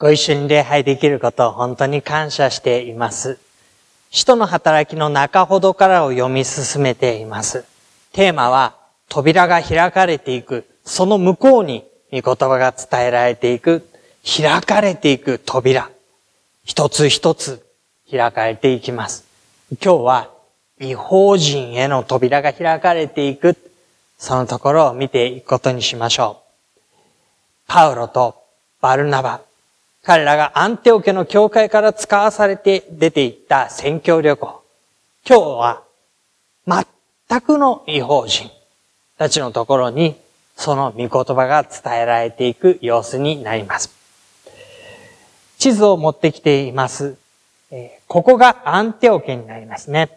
ご一緒に礼拝できることを本当に感謝しています。使徒の働きの中ほどからを読み進めています。テーマは、扉が開かれていく、その向こうに御言葉が伝えられていく、開かれていく扉。一つ一つ開かれていきます。今日は、違法人への扉が開かれていく、そのところを見ていくことにしましょう。パウロとバルナバ。彼らがアンテオ家の教会から使わされて出て行った宣教旅行。今日は全くの違法人たちのところにその御言葉が伝えられていく様子になります。地図を持ってきています。ここがアンテオ家になりますね。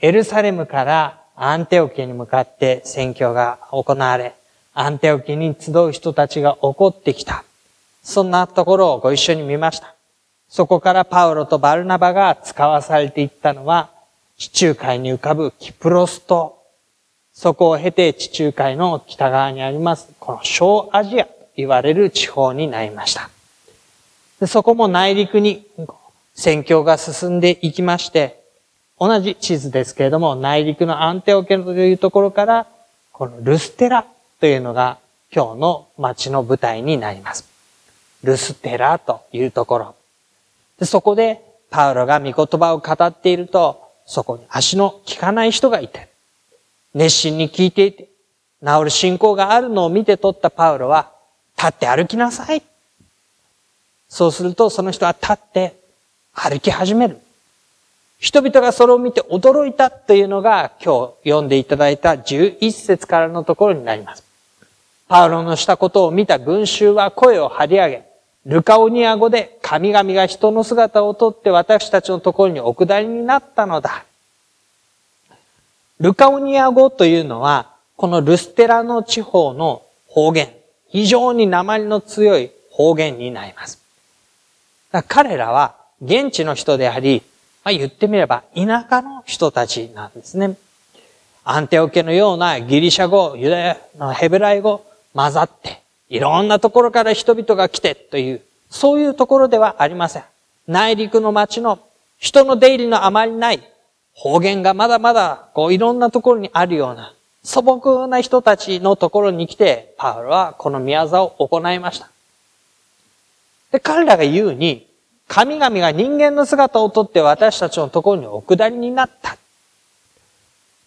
エルサレムからアンテオ家に向かって宣教が行われ、アンテオ家に集う人たちが起こってきた。そんなところをご一緒に見ました。そこからパウロとバルナバが使わされていったのは、地中海に浮かぶキプロス島。そこを経て地中海の北側にあります、この小アジアと言われる地方になりました。でそこも内陸に戦況が進んでいきまして、同じ地図ですけれども、内陸のアンテオケというところから、このルステラというのが今日の街の舞台になります。ルステラというところ。でそこでパウロが御言葉を語っていると、そこに足の効かない人がいて、熱心に聞いていて、治る信仰があるのを見て取ったパウロは、立って歩きなさい。そうするとその人は立って歩き始める。人々がそれを見て驚いたというのが今日読んでいただいた11節からのところになります。パウロのしたことを見た群衆は声を張り上げ、ルカオニア語で神々が人の姿をとって私たちのところにお下りになったのだ。ルカオニア語というのは、このルステラの地方の方言、非常に鉛の強い方言になります。彼らは現地の人であり、まあ、言ってみれば田舎の人たちなんですね。アンテオ家のようなギリシャ語、ユダヤのヘブライ語混ざって、いろんなところから人々が来てという、そういうところではありません。内陸の町の人の出入りのあまりない方言がまだまだこういろんなところにあるような素朴な人たちのところに来て、パウロはこの宮沢を行いました。で、彼らが言うに、神々が人間の姿をとって私たちのところにお下りになった。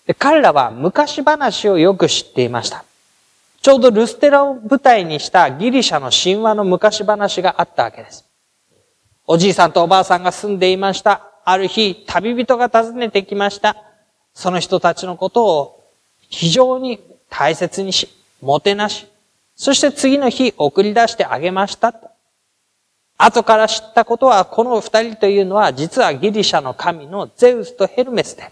で彼らは昔話をよく知っていました。ちょうどルステラを舞台にしたギリシャの神話の昔話があったわけです。おじいさんとおばあさんが住んでいました。ある日、旅人が訪ねてきました。その人たちのことを非常に大切にし、もてなし、そして次の日送り出してあげました。後から知ったことは、この二人というのは実はギリシャの神のゼウスとヘルメスで、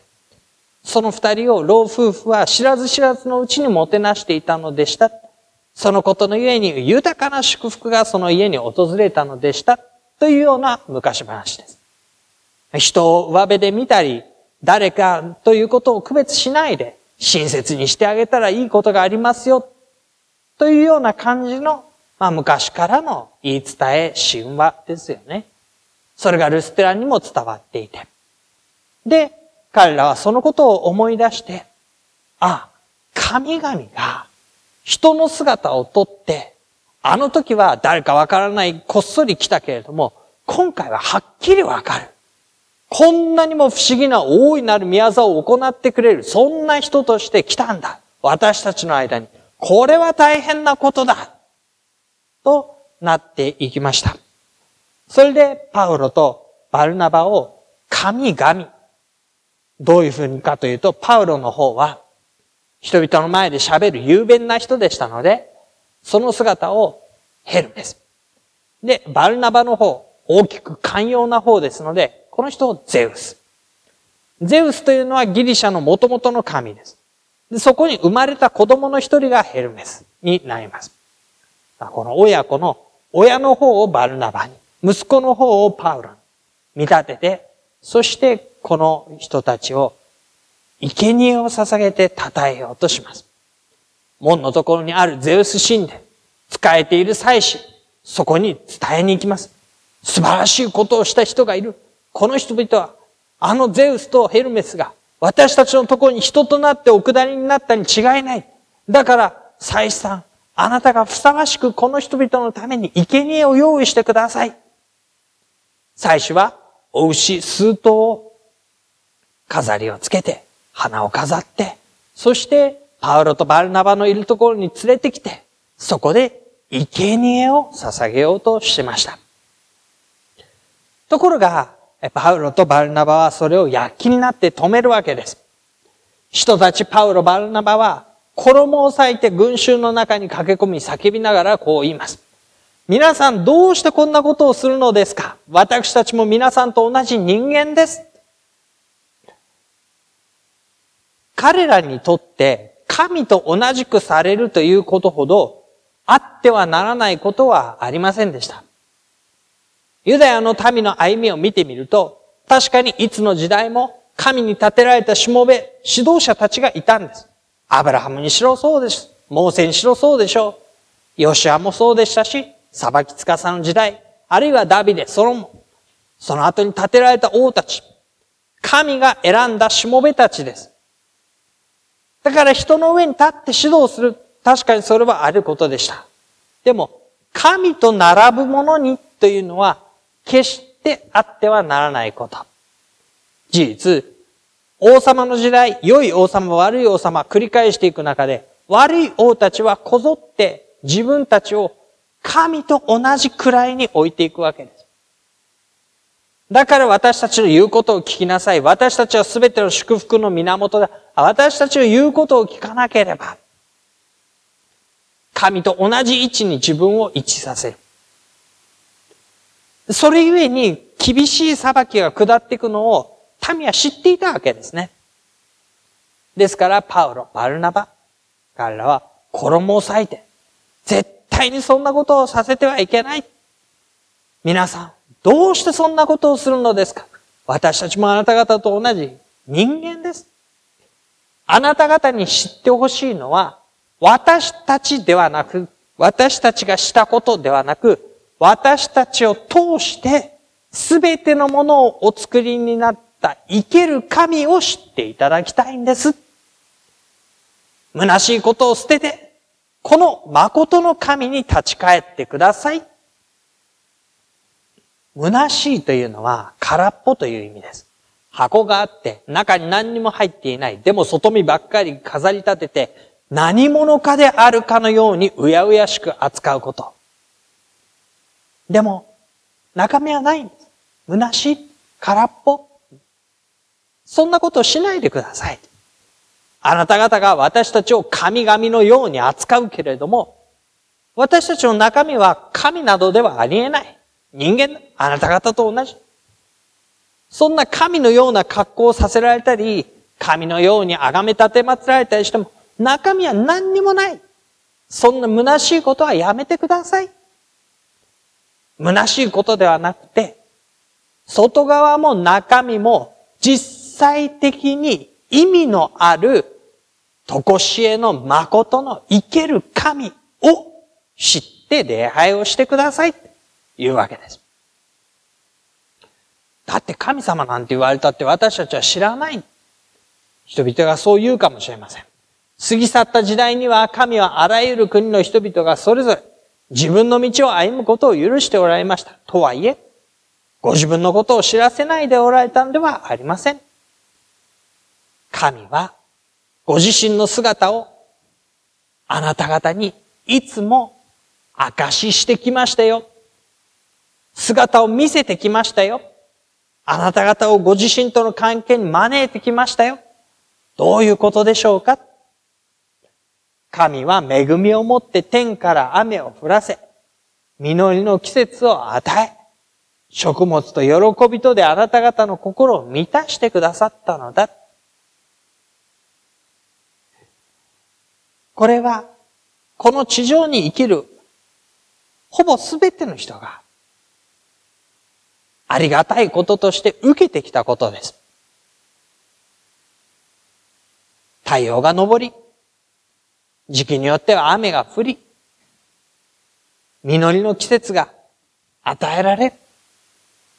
その二人を老夫婦は知らず知らずのうちにもてなしていたのでした。そのことのゆえに豊かな祝福がその家に訪れたのでした。というような昔話です。人を上辺で見たり、誰かということを区別しないで、親切にしてあげたらいいことがありますよ。というような感じの、まあ昔からの言い伝え、神話ですよね。それがルステラにも伝わっていて。で、彼らはそのことを思い出して、あ、神々が人の姿をとって、あの時は誰かわからないこっそり来たけれども、今回ははっきりわかる。こんなにも不思議な大いなる宮沢を行ってくれる、そんな人として来たんだ。私たちの間に。これは大変なことだ。となっていきました。それでパウロとバルナバを神々どういうふうにかというと、パウロの方は、人々の前で喋る雄弁な人でしたので、その姿をヘルメス。で、バルナバの方、大きく寛容な方ですので、この人をゼウス。ゼウスというのはギリシャの元々の神です。でそこに生まれた子供の一人がヘルメスになります。この親子の親の方をバルナバに、息子の方をパウロに見立てて、そしてこの人たちを生贄を捧げて称えようとします。門のところにあるゼウス神殿、使えている祭司、そこに伝えに行きます。素晴らしいことをした人がいる。この人々は、あのゼウスとヘルメスが私たちのところに人となってお下りになったに違いない。だから、再三、あなたがふさわしくこの人々のために生贄を用意してください。最初は、お牛数頭を飾りをつけて、花を飾って、そして、パウロとバルナバのいるところに連れてきて、そこで生贄を捧げようとしました。ところが、パウロとバルナバはそれを躍起になって止めるわけです。人たちパウロ、バルナバは、衣を裂いて群衆の中に駆け込み叫びながらこう言います。皆さんどうしてこんなことをするのですか？私たちも皆さんと同じ人間です。彼らにとって神と同じくされるということほどあってはならないことはありませんでした。ユダヤの民の歩みを見てみると、確かにいつの時代も神に立てられたしもべ、指導者たちがいたんです。アブラハムにしろそうです。モーセにしろそうでしょう。ヨシアもそうでしたし、裁き司の時代、あるいはダビデ、ソロモン、その後に建てられた王たち、神が選んだしもべたちです。だから人の上に立って指導する。確かにそれはあることでした。でも、神と並ぶ者にというのは、決してあってはならないこと。事実、王様の時代、良い王様、悪い王様、繰り返していく中で、悪い王たちはこぞって自分たちを神と同じ位に置いていくわけです。だから私たちの言うことを聞きなさい。私たちは全ての祝福の源だ。私たちの言うことを聞かなければ、神と同じ位置に自分を位置させる。それゆえに厳しい裁きが下っていくのを民は知っていたわけですね。ですから、パウロ、バルナバ、彼らは衣を裂いて、絶対にそんなことをさせてはいけない。皆さん、どうしてそんなことをするのですか？私たちもあなた方と同じ人間です。あなた方に知ってほしいのは、私たちではなく、私たちがしたことではなく、私たちを通して、すべてのものをお作りになった生ける神を知っていただきたいんです。虚しいことを捨てて、この誠の神に立ち返ってください。虚しいというのは空っぽという意味です。箱があって中に何にも入っていない。でも外見ばっかり飾り立てて何者かであるかのようにうやうやしく扱うこと。でも中身はないんです。虚しい。空っぽ。そんなことをしないでください。あなた方が私たちを神々のように扱うけれども、私たちの中身は神などではありえない。人間、あなた方と同じ。そんな神のような格好をさせられたり、神のように崇め立て祀られたりしても、中身は何にもない。そんな虚しいことはやめてください。虚しいことではなくて、外側も中身も実際的に意味のある、とこしえの誠の生ける神を知って礼拝をしてください。というわけです。だって神様なんて言われたって私たちは知らない。人々がそう言うかもしれません。過ぎ去った時代には神はあらゆる国の人々がそれぞれ自分の道を歩むことを許しておられました。とはいえ、ご自分のことを知らせないでおられたんではありません。神はご自身の姿をあなた方にいつも証ししてきましたよ。姿を見せてきましたよ。あなた方をご自身との関係に招いてきましたよ。どういうことでしょうか？神は恵みをもって天から雨を降らせ、実りの季節を与え、食物と喜びとであなた方の心を満たしてくださったのだ。これは、この地上に生きる、ほぼすべての人が、ありがたいこととして受けてきたことです。太陽が昇り、時期によっては雨が降り、実りの季節が与えられ。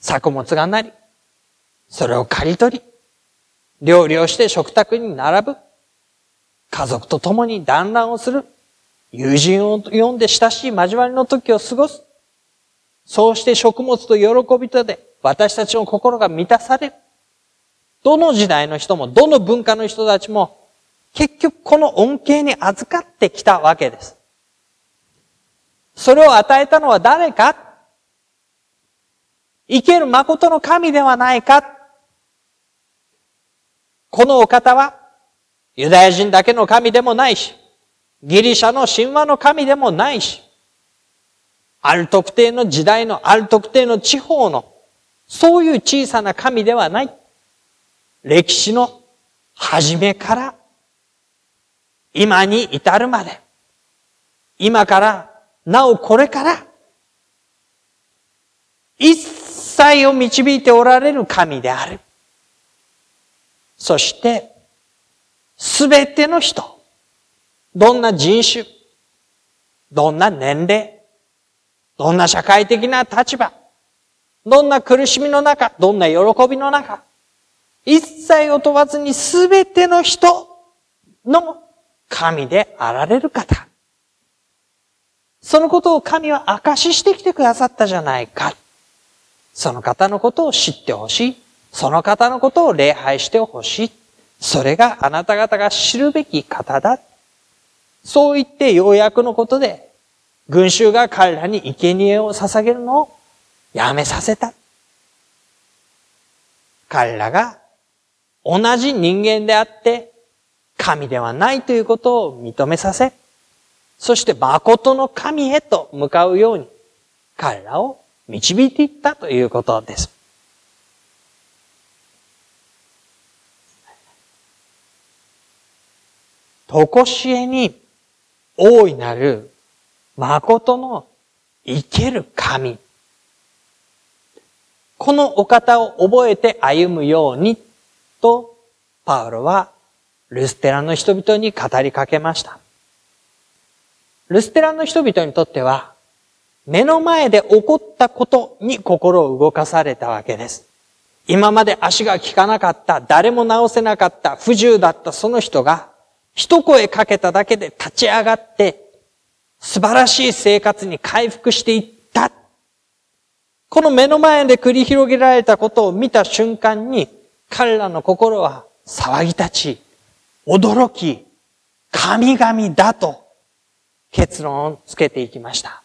作物がなり、それを刈り取り、料理をして食卓に並ぶ。家族と共に団らんをする。友人を呼んで親しい交わりの時を過ごす。そうして食物と喜びとで私たちの心が満たされる。どの時代の人も、どの文化の人たちも、結局この恩恵に預かってきたわけです。それを与えたのは誰か？生ける誠の神ではないか？このお方は、ユダヤ人だけの神でもないし、ギリシャの神話の神でもないし、ある特定の時代のある特定の地方の、そういう小さな神ではない。歴史の初めから、今に至るまで、今から、なおこれから、一切を導いておられる神である。そして、すべての人、どんな人種、どんな年齢、どんな社会的な立場、どんな苦しみの中、どんな喜びの中、一切を問わずにすべての人の神であられる方。そのことを神は証ししてきてくださったじゃないか。その方のことを知ってほしい。その方のことを礼拝してほしい。それがあなた方が知るべき方だ。そう言ってようやくのことで、群衆が彼らに生贄を捧げるのをやめさせた。彼らが同じ人間であって、神ではないということを認めさせ、そして誠の神へと向かうように、彼らを導いていったということです。とこしえに大いなる誠の生ける神。このお方を覚えて歩むようにと、パウロはルステラの人々に語りかけました。ルステラの人々にとっては、目の前で起こったことに心を動かされたわけです。今まで足が効かなかった、誰も治せなかった、不自由だったその人が、一声かけただけで立ち上がって、素晴らしい生活に回復していった。この目の前で繰り広げられたことを見た瞬間に、彼らの心は騒ぎ立ち、驚き、神々だと結論をつけていきました。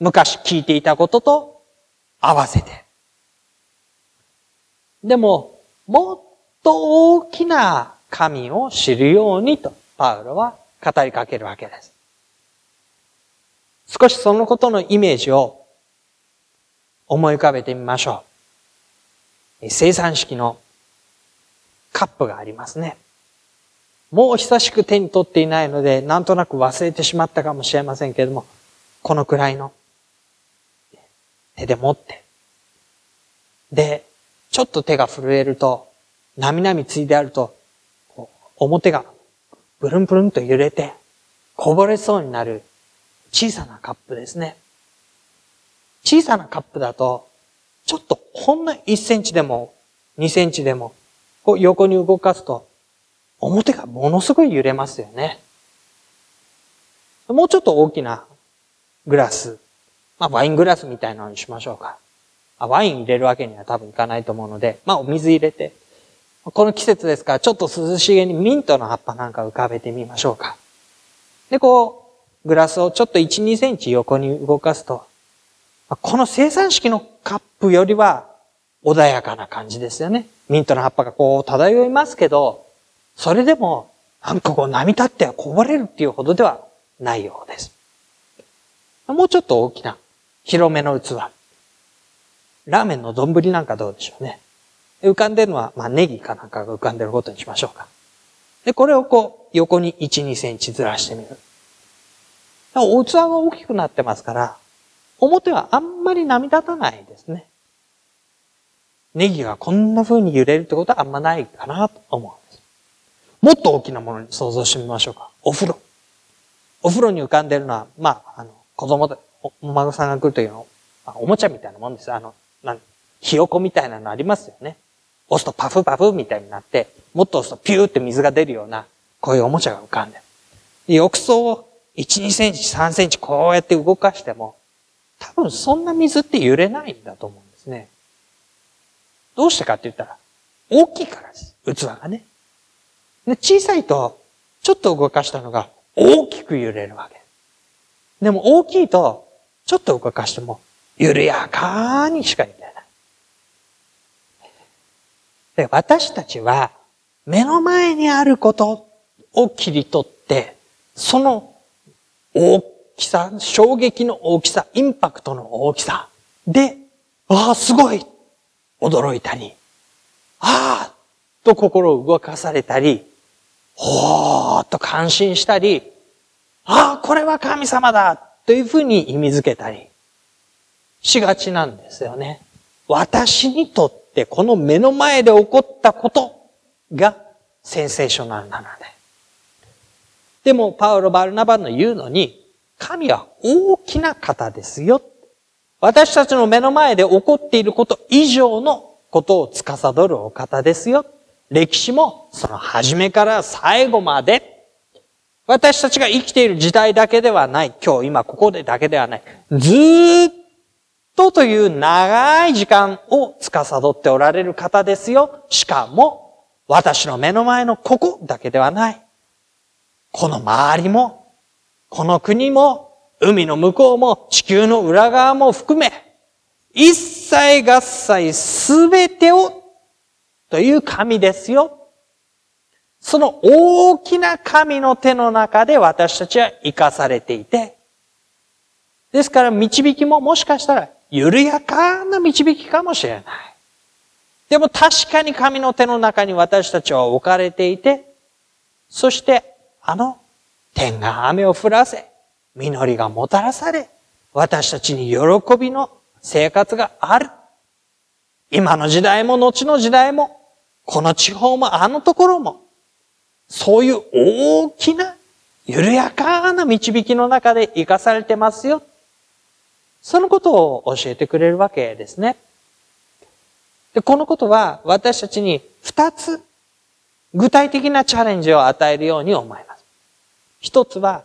昔聞いていたことと合わせて。でも、もっと大きな神を知るようにと、パウロは語りかけるわけです。少しそのことのイメージを思い浮かべてみましょう。生産式のカップがありますね。もう久しく手に取っていないので、なんとなく忘れてしまったかもしれませんけれども、このくらいの手で持って。で、ちょっと手が震えると、なみなみついであると、表がブルンブルンと揺れて、こぼれそうになる小さなカップですね。小さなカップだと、ちょっとほんの1センチでも2センチでも、こう横に動かすと、表がものすごい揺れますよね。もうちょっと大きなグラスまあ、ワイングラスみたいなのにしましょうか。あワイン入れるわけには多分いかないと思うので、まあ、お水入れて、この季節ですから、ちょっと涼しげにミントの葉っぱなんか浮かべてみましょうか。で、こう、グラスをちょっと1、2センチ横に動かすと、この生産式のカップよりは穏やかな感じですよね。ミントの葉っぱがこう漂いますけど、それでも、なんかこう波立ってはこぼれるっていうほどではないようです。もうちょっと大きな広めの器。ラーメンの丼なんかどうでしょうね。浮かんでるのは、まあ、ネギかなんかが浮かんでることにしましょうか。で、これをこう、横に1、2センチずらしてみる。お器が大きくなってますから、表はあんまり波立たないですね。ネギがこんな風に揺れるってことはあんまないかなと思うんです。もっと大きなものに想像してみましょうか。お風呂。お風呂に浮かんでるのは、まあ、あの、子供で、お孫さんが来るというのあ、おもちゃみたいなもんです。あの、なんひよこみたいなのありますよね。押すとパフパフみたいになって、もっと押すとピューって水が出るような、こういうおもちゃが浮かんでる。浴槽を1、2センチ、3センチこうやって動かしても、多分そんな水って揺れないんだと思うんですね。どうしてかって言ったら、大きいからです。器がね。で小さいと、ちょっと動かしたのが大きく揺れるわけ。でも大きいと、ちょっと動かしても、緩やかにしか揺れない。で、私たちは、目の前にあることを切り取って、その大きさ、衝撃の大きさ、インパクトの大きさ。で、ああ、すごい。驚いたり、ああと心を動かされたり、ほーっと感心したり、ああ、これは神様だ。というふうに意味づけたり。しがちなんですよね。私にとってこの目の前で起こったことがセンセーショナルなので。でも、パウロ・バルナバの言うのに、神は大きな方ですよ。私たちの目の前で起こっていること以上のことを司るお方ですよ。歴史もその初めから最後まで、私たちが生きている時代だけではない、今日今ここでだけではない、ずっとという長い時間を司っておられる方ですよ。しかも、私の目の前のここだけではない。この周りも、この国も、海の向こうも、地球の裏側も含め、一切合切すべてをという神ですよ。その大きな神の手の中で私たちは生かされていて、ですから導きももしかしたら緩やかな導きかもしれない。でも確かに神の手の中に私たちは置かれていて、そしてあの天が雨を降らせ、実りがもたらされ、私たちに喜びの生活がある。今の時代も後の時代もこの地方もあのところも、そういう大きな、緩やかな導きの中で生かされてますよ。そのことを教えてくれるわけですね。で、このことは私たちに二つ具体的なチャレンジを与えるように思います。一つは、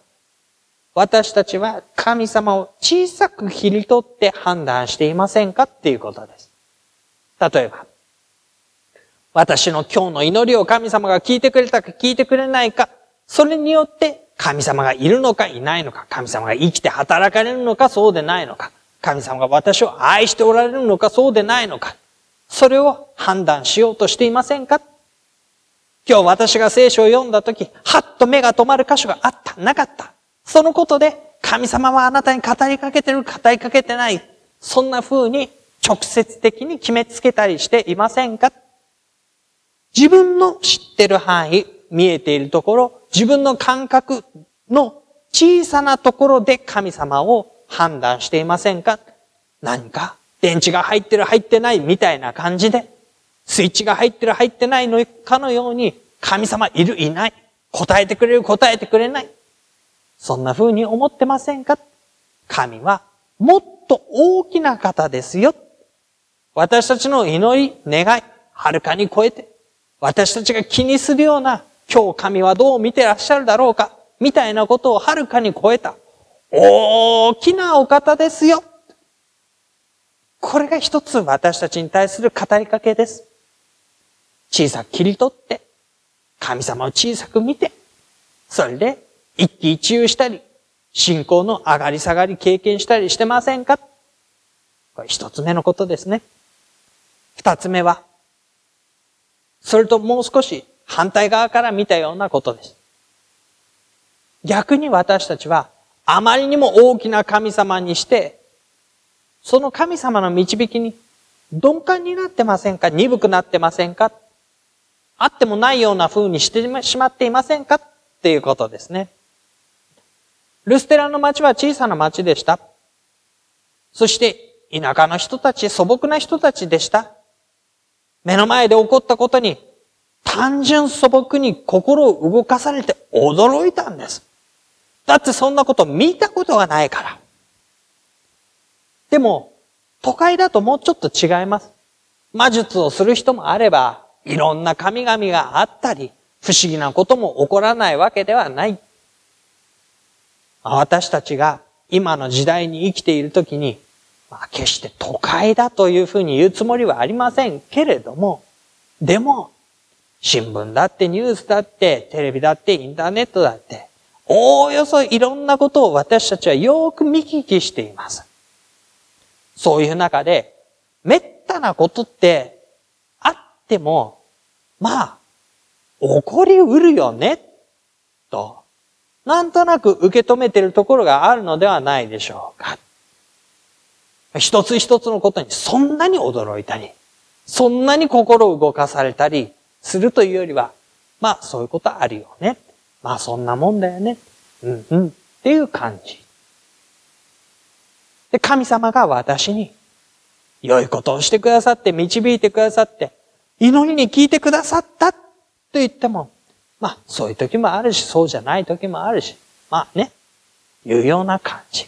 私たちは神様を小さく切り取って判断していませんかっていうことです。例えば、私の今日の祈りを神様が聞いてくれたか聞いてくれないか、それによって神様がいるのかいないのか、神様が生きて働かれるのかそうでないのか、神様が私を愛しておられるのかそうでないのか、それを判断しようとしていませんか今日私が聖書を読んだとき、はっと目が止まる箇所があった、なかった。そのことで、神様はあなたに語りかけてる、語りかけてない。そんな風に直接的に決めつけたりしていませんか？自分の知ってる範囲、見えているところ、自分の感覚の小さなところで神様を判断していませんか？何か電池が入ってる入ってないみたいな感じで、スイッチが入ってる入ってないのかのように、神様いるいない、答えてくれる答えてくれない。そんな風に思ってませんか？神はもっと大きな方ですよ。私たちの祈り、願い、はるかに超えて、私たちが気にするような、今日神はどう見てらっしゃるだろうか、みたいなことをはるかに超えた、大きなお方ですよ。これが一つ私たちに対する語りかけです。小さく切り取って、神様を小さく見て、それで一喜一憂したり、信仰の上がり下がり経験したりしてませんか？これ一つ目のことですね。二つ目は、それともう少し反対側から見たようなことです。逆に私たちはあまりにも大きな神様にして、その神様の導きに鈍感になってませんか？鈍くなってませんか？あってもないような風にしてしまっていませんかっていうことですね。ルステラの町は小さな町でした。そして田舎の人たち、素朴な人たちでした。目の前で起こったことに、単純素朴に心を動かされて驚いたんです。だってそんなこと見たことがないから。でも、都会だともうちょっと違います。魔術をする人もあれば、いろんな神々があったり、不思議なことも起こらないわけではない。私たちが今の時代に生きているときに、まあ、決して都会だというふうに言うつもりはありませんけれども、でも、新聞だってニュースだってテレビだってインターネットだって、おおよそいろんなことを私たちはよく見聞きしています。そういう中で、めったなことってあっても、まあ、起こりうるよね、と、なんとなく受け止めているところがあるのではないでしょうか。一つ一つのことにそんなに驚いたり、そんなに心を動かされたりするというよりは、まあそういうことあるよね。まあそんなもんだよね。うんうん。っていう感じ。で、神様が私に良いことをしてくださって導いてくださって、祈りに聞いてくださったと言っても、まあそういう時もあるし、そうじゃない時もあるし、まあね、いうような感じ。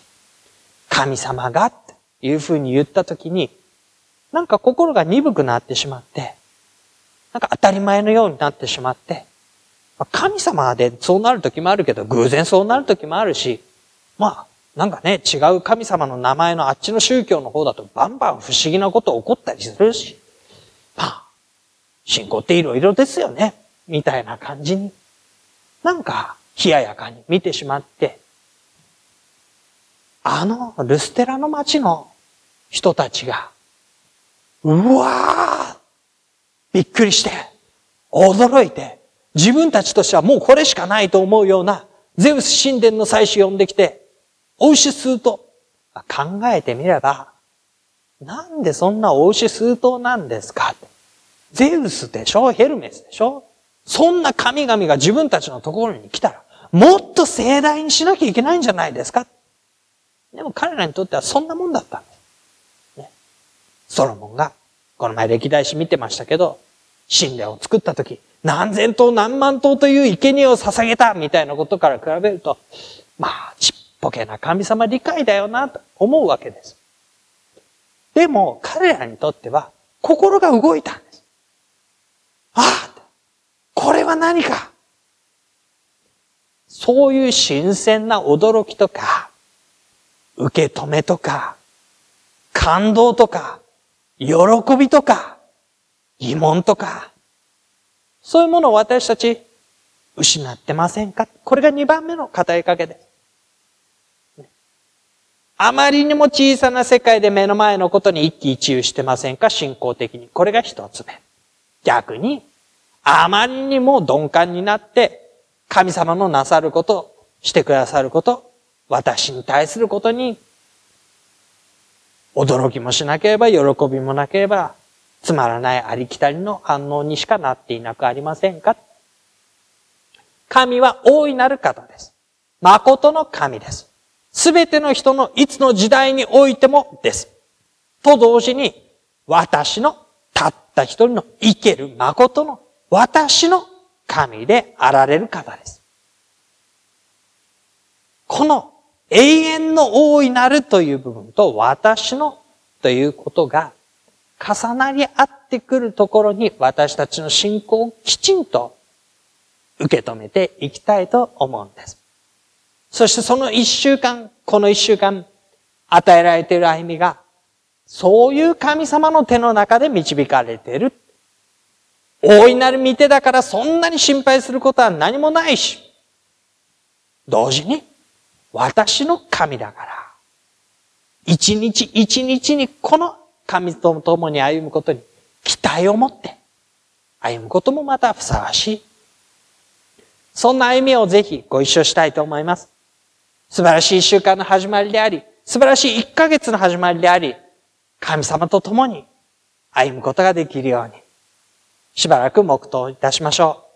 神様がっていうふうに言った時に、なんか心が鈍くなってしまって、なんか当たり前のようになってしまって、神様でそうなる時もあるけど、偶然そうなる時もあるし、まあ、なんかね、違う神様の名前のあっちの宗教の方だとバンバン不思議なこと起こったりするし、信仰っていろいろですよね、みたいな感じ。に、なんか冷ややかに見てしまって、あのルステラの町の人たちが、うわーびっくりして、驚いて、自分たちとしてはもうこれしかないと思うような、ゼウス神殿の祭司呼んできて、お牛吸うと、考えてみれば、なんでそんなお牛数頭なんですかゼウスでしょ？ヘルメスでしょ？そんな神々が自分たちのところに来たら、もっと盛大にしなきゃいけないんじゃないですか？でも彼らにとってはそんなもんだったんです。ね、ソロモンが、この前歴代史見てましたけど、神殿を作った時、何千頭何万頭という生贄を捧げたみたいなことから比べると、まあ、ちっぽけな神様理解だよな、と思うわけです。でも、彼らにとっては、心が動いたんです。あこれは何か？そういう新鮮な驚きとか、受け止めとか、感動とか、喜びとか、疑問とか、そういうものを私たち失ってませんか？これが2番目の語りかけです。あまりにも小さな世界で目の前のことに一喜一憂してませんか？信仰的に。これが一つ目。逆に、あまりにも鈍感になって、神様のなさること、してくださること、私に対することに、驚きもしなければ、喜びもなければ、つまらないありきたりの反応にしかなっていなくありませんか？神は大いなる方です。誠の神です。すべての人のいつの時代においてもです。と同時に、私のたった一人の生ける誠の私の神であられる方です。この永遠の大いなるという部分と私のということが重なり合ってくるところに私たちの信仰をきちんと受け止めていきたいと思うんです。そしてその一週間、この一週間与えられている歩みがそういう神様の手の中で導かれている大いなる見てだからそんなに心配することは何もないし、同時に、私の神だから、一日一日にこの神と共に歩むことに期待を持って歩むこともまたふさわしい。そんな歩みをぜひご一緒したいと思います。素晴らしい一週間の始まりであり、素晴らしい一ヶ月の始まりであり、神様と共に歩むことができるように。しばらく黙祷いたしましょう。